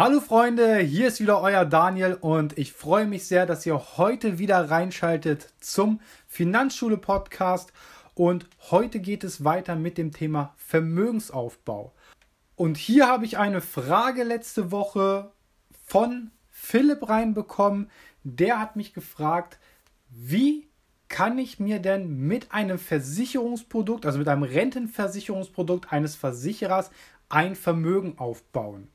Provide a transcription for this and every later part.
Hallo Freunde, hier ist wieder euer Daniel und ich freue mich sehr, dass ihr heute wieder reinschaltet zum Finanzschule Podcast und heute geht es weiter mit dem Thema Vermögensaufbau. Und hier habe ich eine Frage letzte Woche von Philipp reinbekommen. Der hat mich gefragt, wie kann ich mir denn mit einem Versicherungsprodukt, also mit einem Rentenversicherungsprodukt eines Versicherers, ein Vermögen aufbauen?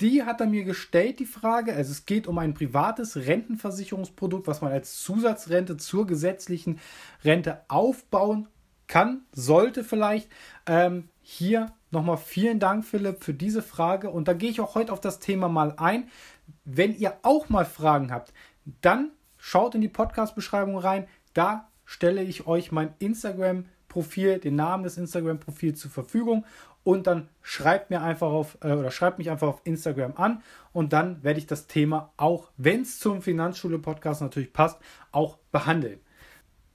Die hat er mir gestellt, die Frage. Also es geht um ein privates Rentenversicherungsprodukt, was man als Zusatzrente zur gesetzlichen Rente aufbauen kann, sollte vielleicht. Ähm, hier nochmal vielen Dank, Philipp, für diese Frage. Und da gehe ich auch heute auf das Thema mal ein. Wenn ihr auch mal Fragen habt, dann schaut in die Podcast-Beschreibung rein. Da stelle ich euch mein Instagram-Profil, den Namen des Instagram-Profils zur Verfügung und dann schreibt mir einfach auf äh, oder schreibt mich einfach auf Instagram an und dann werde ich das Thema auch, wenn es zum Finanzschule-Podcast natürlich passt, auch behandeln.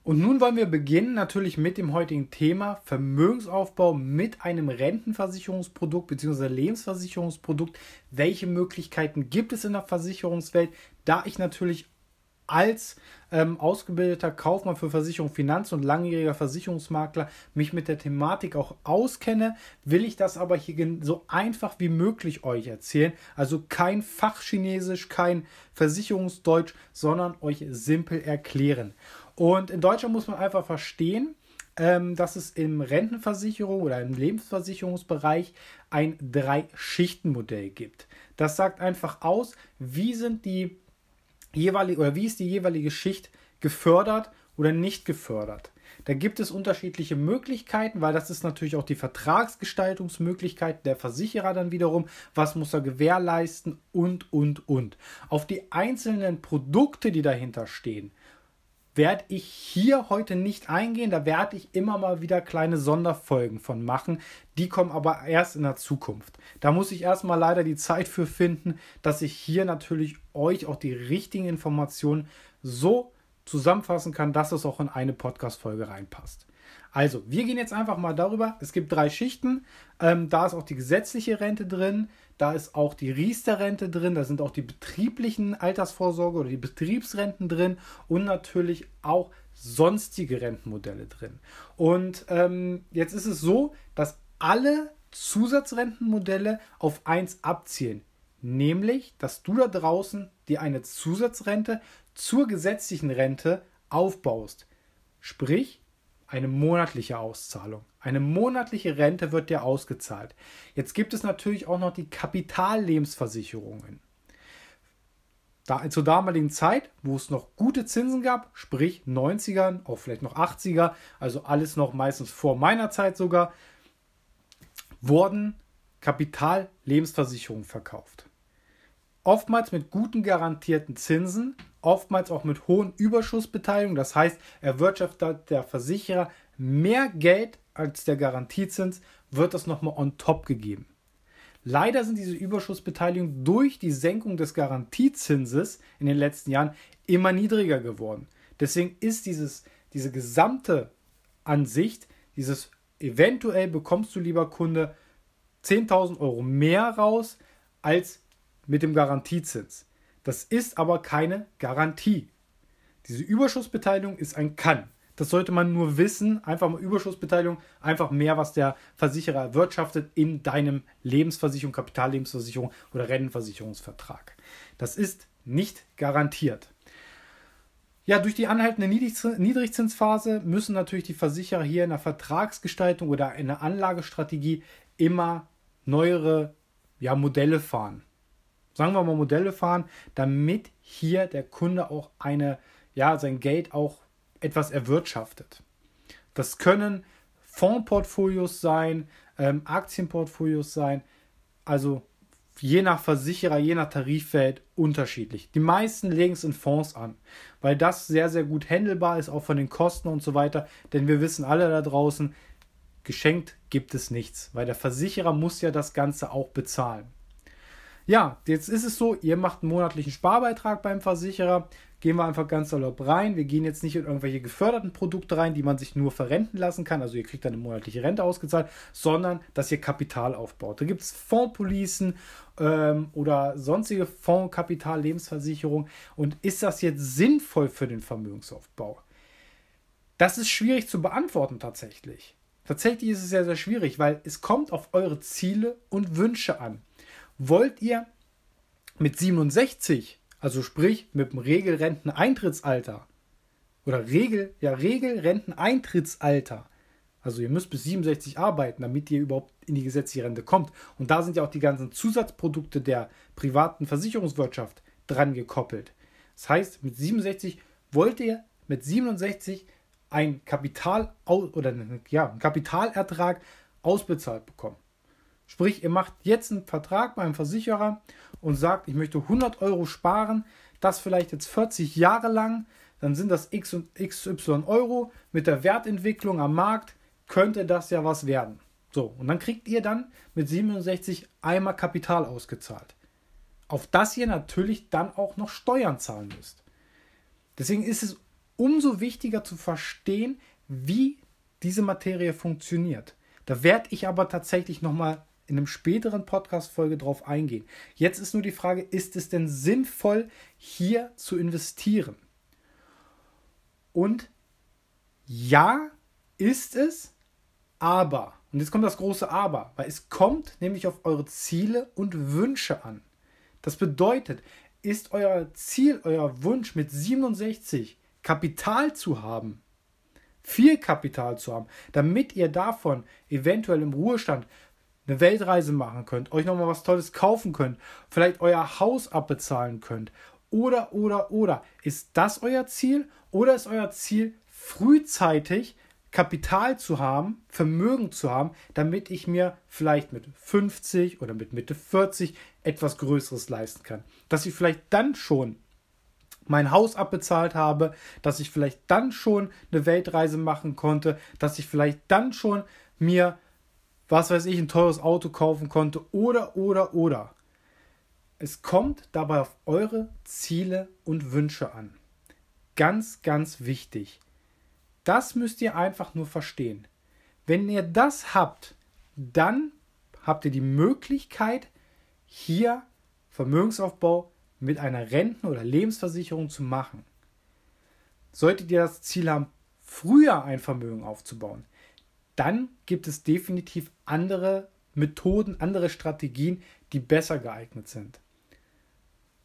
Und nun wollen wir beginnen natürlich mit dem heutigen Thema Vermögensaufbau mit einem Rentenversicherungsprodukt bzw. Lebensversicherungsprodukt. Welche Möglichkeiten gibt es in der Versicherungswelt? Da ich natürlich als ähm, ausgebildeter Kaufmann für Versicherung, Finanz und langjähriger Versicherungsmakler mich mit der Thematik auch auskenne, will ich das aber hier so einfach wie möglich euch erzählen. Also kein Fachchinesisch, kein Versicherungsdeutsch, sondern euch simpel erklären. Und in Deutschland muss man einfach verstehen, ähm, dass es im Rentenversicherung oder im Lebensversicherungsbereich ein Drei-Schichten-Modell gibt. Das sagt einfach aus, wie sind die jeweilige oder wie ist die jeweilige Schicht gefördert oder nicht gefördert. Da gibt es unterschiedliche Möglichkeiten, weil das ist natürlich auch die Vertragsgestaltungsmöglichkeit der Versicherer dann wiederum. Was muss er gewährleisten und, und, und. Auf die einzelnen Produkte, die dahinter stehen, werde ich hier heute nicht eingehen. Da werde ich immer mal wieder kleine Sonderfolgen von machen. Die kommen aber erst in der Zukunft. Da muss ich erstmal leider die Zeit für finden, dass ich hier natürlich euch auch die richtigen Informationen so zusammenfassen kann, dass es auch in eine Podcast-Folge reinpasst. Also, wir gehen jetzt einfach mal darüber. Es gibt drei Schichten. Ähm, da ist auch die gesetzliche Rente drin, da ist auch die Riester-Rente drin, da sind auch die betrieblichen Altersvorsorge oder die Betriebsrenten drin und natürlich auch sonstige Rentenmodelle drin. Und ähm, jetzt ist es so, dass alle Zusatzrentenmodelle auf eins abzielen, nämlich, dass du da draußen dir eine Zusatzrente zur gesetzlichen Rente aufbaust. Sprich, eine monatliche Auszahlung. Eine monatliche Rente wird dir ausgezahlt. Jetzt gibt es natürlich auch noch die Kapitallebensversicherungen. Da, zur damaligen Zeit, wo es noch gute Zinsen gab, sprich 90ern, auch vielleicht noch 80er, also alles noch meistens vor meiner Zeit sogar, wurden Kapitallebensversicherungen verkauft. Oftmals mit guten garantierten Zinsen, oftmals auch mit hohen Überschussbeteiligungen. Das heißt, erwirtschaftet der Versicherer mehr Geld als der Garantiezins, wird das nochmal on top gegeben. Leider sind diese Überschussbeteiligungen durch die Senkung des Garantiezinses in den letzten Jahren immer niedriger geworden. Deswegen ist dieses, diese gesamte Ansicht, dieses eventuell bekommst du, lieber Kunde, 10.000 Euro mehr raus als mit dem Garantiezins. Das ist aber keine Garantie. Diese Überschussbeteiligung ist ein Kann. Das sollte man nur wissen. Einfach mal Überschussbeteiligung, einfach mehr, was der Versicherer erwirtschaftet in deinem Lebensversicherung, Kapitallebensversicherung oder Rentenversicherungsvertrag. Das ist nicht garantiert. Ja, durch die anhaltende Niedrigzinsphase müssen natürlich die Versicherer hier in der Vertragsgestaltung oder in der Anlagestrategie immer neuere ja, Modelle fahren sagen wir mal, Modelle fahren, damit hier der Kunde auch eine, ja, sein Geld auch etwas erwirtschaftet. Das können Fondsportfolios sein, ähm, Aktienportfolios sein, also je nach Versicherer, je nach Tariffeld unterschiedlich. Die meisten legen es in Fonds an, weil das sehr, sehr gut handelbar ist, auch von den Kosten und so weiter. Denn wir wissen alle da draußen, geschenkt gibt es nichts, weil der Versicherer muss ja das Ganze auch bezahlen. Ja, jetzt ist es so, ihr macht einen monatlichen Sparbeitrag beim Versicherer, gehen wir einfach ganz salopp rein. Wir gehen jetzt nicht in irgendwelche geförderten Produkte rein, die man sich nur verrenten lassen kann. Also ihr kriegt dann eine monatliche Rente ausgezahlt, sondern dass ihr Kapital aufbaut. Da gibt es Fondspolicen ähm, oder sonstige Fondskapital, Lebensversicherung. Und ist das jetzt sinnvoll für den Vermögensaufbau? Das ist schwierig zu beantworten tatsächlich. Tatsächlich ist es sehr, sehr schwierig, weil es kommt auf eure Ziele und Wünsche an. Wollt ihr mit 67, also sprich mit dem Regelrenteneintrittsalter oder Regel, ja, Regelrenteneintrittsalter, also ihr müsst bis 67 arbeiten, damit ihr überhaupt in die gesetzliche Rente kommt. Und da sind ja auch die ganzen Zusatzprodukte der privaten Versicherungswirtschaft dran gekoppelt. Das heißt, mit 67 wollt ihr mit 67 ein Kapital oder ja, einen Kapitalertrag ausbezahlt bekommen. Sprich, ihr macht jetzt einen Vertrag beim Versicherer und sagt, ich möchte 100 Euro sparen, das vielleicht jetzt 40 Jahre lang, dann sind das X und XY Euro. Mit der Wertentwicklung am Markt könnte das ja was werden. So, und dann kriegt ihr dann mit 67 einmal Kapital ausgezahlt. Auf das ihr natürlich dann auch noch Steuern zahlen müsst. Deswegen ist es umso wichtiger zu verstehen, wie diese Materie funktioniert. Da werde ich aber tatsächlich nochmal in einem späteren Podcast-Folge drauf eingehen. Jetzt ist nur die Frage, ist es denn sinnvoll, hier zu investieren? Und ja, ist es, aber, und jetzt kommt das große Aber, weil es kommt nämlich auf eure Ziele und Wünsche an. Das bedeutet, ist euer Ziel, euer Wunsch mit 67 Kapital zu haben, viel Kapital zu haben, damit ihr davon eventuell im Ruhestand eine Weltreise machen könnt, euch nochmal was Tolles kaufen könnt, vielleicht euer Haus abbezahlen könnt. Oder, oder, oder. Ist das euer Ziel? Oder ist euer Ziel, frühzeitig Kapital zu haben, Vermögen zu haben, damit ich mir vielleicht mit 50 oder mit Mitte 40 etwas Größeres leisten kann? Dass ich vielleicht dann schon mein Haus abbezahlt habe, dass ich vielleicht dann schon eine Weltreise machen konnte, dass ich vielleicht dann schon mir, was weiß ich, ein teures Auto kaufen konnte oder, oder, oder. Es kommt dabei auf eure Ziele und Wünsche an. Ganz, ganz wichtig. Das müsst ihr einfach nur verstehen. Wenn ihr das habt, dann habt ihr die Möglichkeit, hier Vermögensaufbau mit einer Renten- oder Lebensversicherung zu machen. Solltet ihr das Ziel haben, früher ein Vermögen aufzubauen, dann gibt es definitiv andere Methoden, andere Strategien, die besser geeignet sind.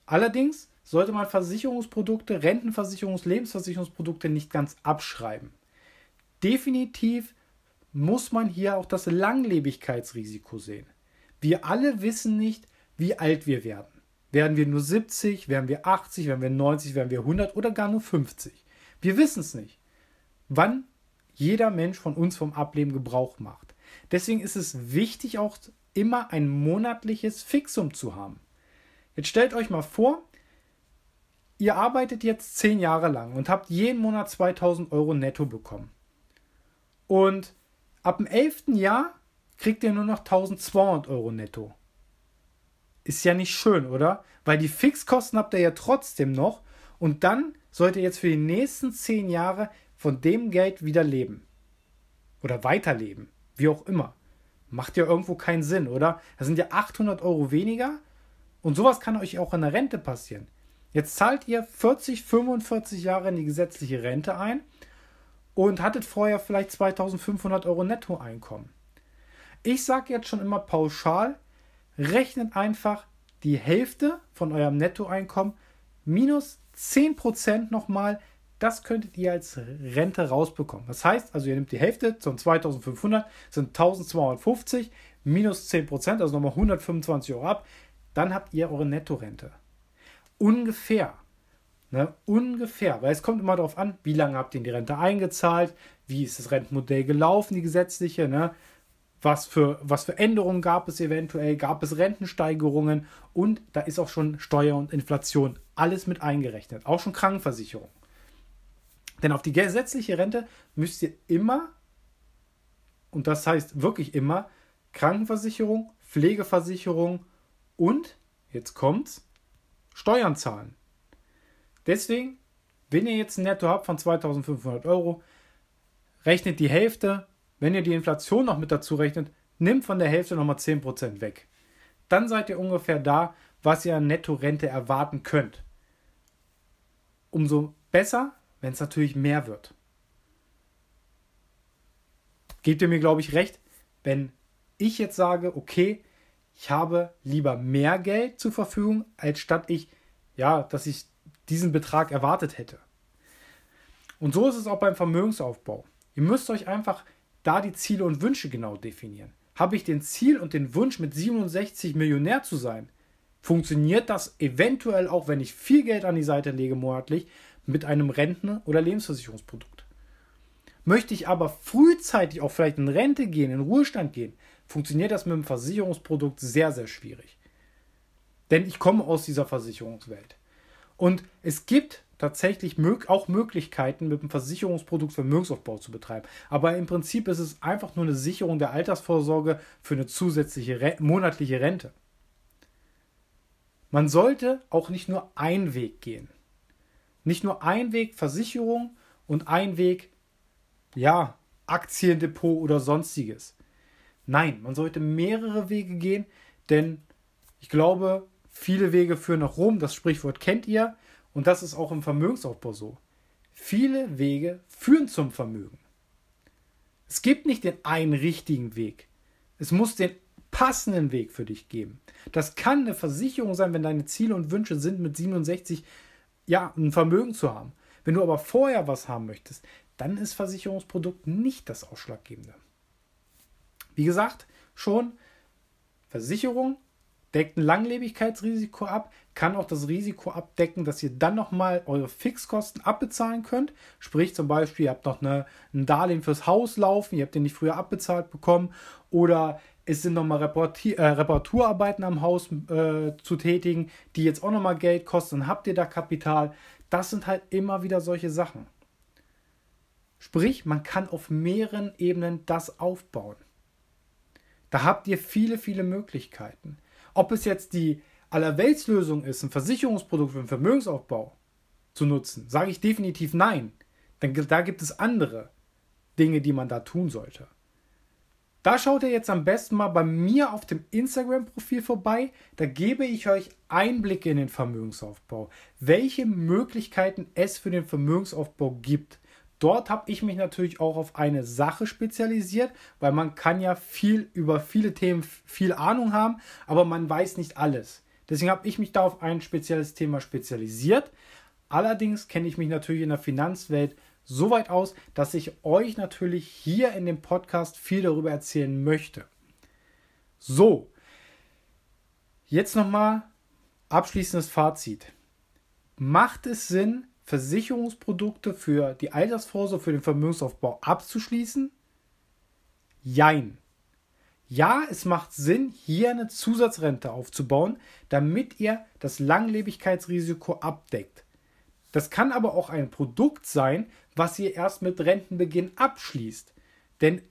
Allerdings sollte man Versicherungsprodukte, Rentenversicherungs-, Lebensversicherungsprodukte nicht ganz abschreiben. Definitiv muss man hier auch das Langlebigkeitsrisiko sehen. Wir alle wissen nicht, wie alt wir werden. Werden wir nur 70, werden wir 80, werden wir 90, werden wir 100 oder gar nur 50? Wir wissen es nicht. Wann jeder Mensch von uns vom Ableben Gebrauch macht. Deswegen ist es wichtig, auch immer ein monatliches Fixum zu haben. Jetzt stellt euch mal vor, ihr arbeitet jetzt 10 Jahre lang und habt jeden Monat 2000 Euro netto bekommen. Und ab dem 11. Jahr kriegt ihr nur noch 1200 Euro netto. Ist ja nicht schön, oder? Weil die Fixkosten habt ihr ja trotzdem noch und dann sollt ihr jetzt für die nächsten zehn Jahre von dem Geld wieder leben. Oder weiterleben. Wie auch immer. Macht ja irgendwo keinen Sinn, oder? Das sind ja 800 Euro weniger und sowas kann euch auch in der Rente passieren. Jetzt zahlt ihr 40, 45 Jahre in die gesetzliche Rente ein und hattet vorher vielleicht 2500 Euro Nettoeinkommen. Ich sage jetzt schon immer pauschal, rechnet einfach die Hälfte von eurem Nettoeinkommen minus 10% nochmal. Das könntet ihr als Rente rausbekommen. Das heißt, also ihr nehmt die Hälfte, von 2500 sind 1250 minus 10%, also nochmal 125 Euro ab. Dann habt ihr eure Nettorente. Ungefähr. Ne? Ungefähr. Weil es kommt immer darauf an, wie lange habt ihr in die Rente eingezahlt, wie ist das Rentenmodell gelaufen, die gesetzliche. Ne? was für, was für Änderungen gab es eventuell, gab es Rentensteigerungen und da ist auch schon Steuer und Inflation alles mit eingerechnet, auch schon Krankenversicherung. Denn auf die gesetzliche Rente müsst ihr immer, und das heißt wirklich immer, Krankenversicherung, Pflegeversicherung und, jetzt kommt's, Steuern zahlen. Deswegen wenn ihr jetzt ein Netto habt von 2500 Euro, rechnet die Hälfte, wenn ihr die Inflation noch mit dazu rechnet, nimmt von der Hälfte nochmal 10% weg. Dann seid ihr ungefähr da, was ihr an Netto-Rente erwarten könnt. Umso besser, wenn es natürlich mehr wird. Gebt ihr mir, glaube ich, recht, wenn ich jetzt sage, okay, ich habe lieber mehr Geld zur Verfügung, als statt ich, ja, dass ich diesen Betrag erwartet hätte. Und so ist es auch beim Vermögensaufbau. Ihr müsst euch einfach da die Ziele und Wünsche genau definieren. Habe ich den Ziel und den Wunsch, mit 67 Millionär zu sein? Funktioniert das eventuell auch, wenn ich viel Geld an die Seite lege monatlich, mit einem Renten- oder Lebensversicherungsprodukt? Möchte ich aber frühzeitig auch vielleicht in Rente gehen, in Ruhestand gehen, funktioniert das mit einem Versicherungsprodukt sehr, sehr schwierig. Denn ich komme aus dieser Versicherungswelt. Und es gibt tatsächlich auch Möglichkeiten, mit einem Versicherungsprodukt Vermögensaufbau zu betreiben. Aber im Prinzip ist es einfach nur eine Sicherung der Altersvorsorge für eine zusätzliche monatliche Rente. Man sollte auch nicht nur einen Weg gehen. Nicht nur ein Weg Versicherung und ein Weg, ja, Aktiendepot oder sonstiges. Nein, man sollte mehrere Wege gehen, denn ich glaube, viele Wege führen nach Rom. Das Sprichwort kennt ihr. Und das ist auch im Vermögensaufbau so. Viele Wege führen zum Vermögen. Es gibt nicht den einen richtigen Weg. Es muss den passenden Weg für dich geben. Das kann eine Versicherung sein, wenn deine Ziele und Wünsche sind, mit 67 ja, ein Vermögen zu haben. Wenn du aber vorher was haben möchtest, dann ist Versicherungsprodukt nicht das Ausschlaggebende. Wie gesagt, schon Versicherung deckt ein Langlebigkeitsrisiko ab, kann auch das Risiko abdecken, dass ihr dann nochmal eure Fixkosten abbezahlen könnt. Sprich zum Beispiel, ihr habt noch eine, ein Darlehen fürs Haus laufen, ihr habt den nicht früher abbezahlt bekommen oder es sind nochmal äh, Reparaturarbeiten am Haus äh, zu tätigen, die jetzt auch nochmal Geld kosten, dann habt ihr da Kapital. Das sind halt immer wieder solche Sachen. Sprich, man kann auf mehreren Ebenen das aufbauen. Da habt ihr viele, viele Möglichkeiten. Ob es jetzt die Allerweltslösung ist, ein Versicherungsprodukt für den Vermögensaufbau zu nutzen, sage ich definitiv nein. Denn da gibt es andere Dinge, die man da tun sollte. Da schaut ihr jetzt am besten mal bei mir auf dem Instagram-Profil vorbei. Da gebe ich euch Einblicke in den Vermögensaufbau, welche Möglichkeiten es für den Vermögensaufbau gibt. Dort habe ich mich natürlich auch auf eine Sache spezialisiert, weil man kann ja viel über viele Themen viel Ahnung haben, aber man weiß nicht alles. Deswegen habe ich mich da auf ein spezielles Thema spezialisiert. Allerdings kenne ich mich natürlich in der Finanzwelt so weit aus, dass ich euch natürlich hier in dem Podcast viel darüber erzählen möchte. So, jetzt nochmal abschließendes Fazit. Macht es Sinn, Versicherungsprodukte für die Altersvorsorge, für den Vermögensaufbau abzuschließen? Jein. Ja, es macht Sinn, hier eine Zusatzrente aufzubauen, damit ihr das Langlebigkeitsrisiko abdeckt. Das kann aber auch ein Produkt sein, was ihr erst mit Rentenbeginn abschließt. Denn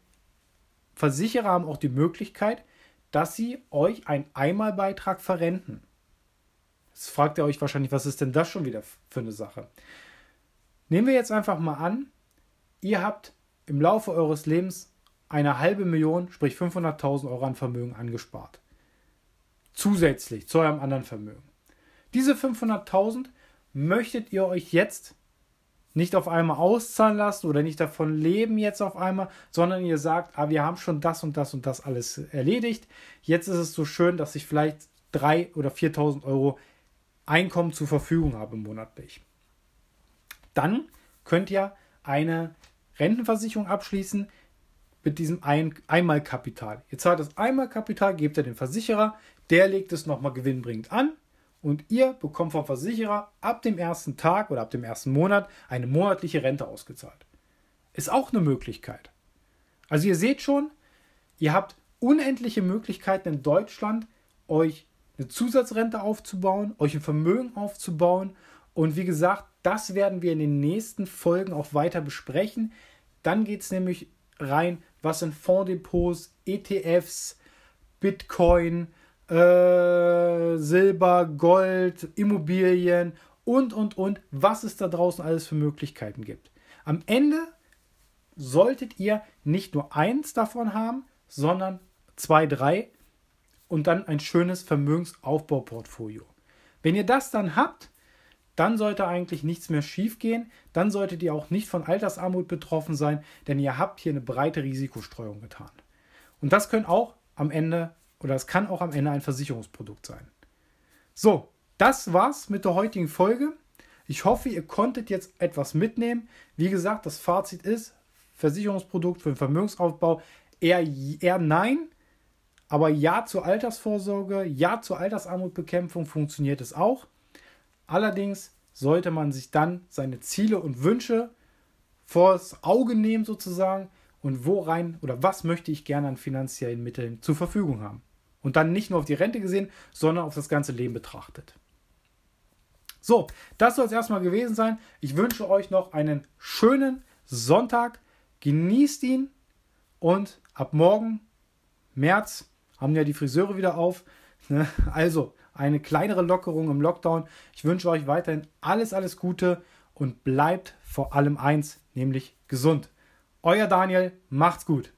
Versicherer haben auch die Möglichkeit, dass sie euch einen Einmalbeitrag verrenten. Jetzt fragt ihr euch wahrscheinlich, was ist denn das schon wieder für eine Sache? Nehmen wir jetzt einfach mal an, ihr habt im Laufe eures Lebens eine halbe Million, sprich 500.000 Euro an Vermögen angespart. Zusätzlich zu eurem anderen Vermögen. Diese 500.000 möchtet ihr euch jetzt nicht auf einmal auszahlen lassen oder nicht davon leben jetzt auf einmal, sondern ihr sagt, ah, wir haben schon das und das und das alles erledigt. Jetzt ist es so schön, dass ich vielleicht 3.000 oder 4.000 Euro Einkommen zur Verfügung habe monatlich. Dann könnt ihr eine Rentenversicherung abschließen mit diesem Ein Einmalkapital. Ihr zahlt das Einmalkapital, gebt ihr den Versicherer, der legt es nochmal gewinnbringend an und ihr bekommt vom Versicherer ab dem ersten Tag oder ab dem ersten Monat eine monatliche Rente ausgezahlt. Ist auch eine Möglichkeit. Also ihr seht schon, ihr habt unendliche Möglichkeiten in Deutschland, euch eine Zusatzrente aufzubauen, euch ein Vermögen aufzubauen. Und wie gesagt, das werden wir in den nächsten Folgen auch weiter besprechen. Dann geht es nämlich rein, was sind Fonddepots, ETFs, Bitcoin, äh, Silber, Gold, Immobilien und, und, und, was es da draußen alles für Möglichkeiten gibt. Am Ende solltet ihr nicht nur eins davon haben, sondern zwei, drei und dann ein schönes Vermögensaufbauportfolio. Wenn ihr das dann habt, dann sollte eigentlich nichts mehr schiefgehen. Dann solltet ihr auch nicht von Altersarmut betroffen sein, denn ihr habt hier eine breite Risikostreuung getan. Und das können auch am Ende oder es kann auch am Ende ein Versicherungsprodukt sein. So, das war's mit der heutigen Folge. Ich hoffe, ihr konntet jetzt etwas mitnehmen. Wie gesagt, das Fazit ist, Versicherungsprodukt für den Vermögensaufbau eher, eher nein, aber ja zur Altersvorsorge, ja zur Altersarmutbekämpfung funktioniert es auch. Allerdings sollte man sich dann seine Ziele und Wünsche vors Auge nehmen sozusagen und wo rein oder was möchte ich gerne an finanziellen Mitteln zur Verfügung haben. Und dann nicht nur auf die Rente gesehen, sondern auf das ganze Leben betrachtet. So, das soll es erstmal gewesen sein. Ich wünsche euch noch einen schönen Sonntag. Genießt ihn und ab morgen, März, haben ja die Friseure wieder auf. Ne? Also eine kleinere Lockerung im Lockdown. Ich wünsche euch weiterhin alles, alles Gute und bleibt vor allem eins, nämlich gesund. Euer Daniel, macht's gut.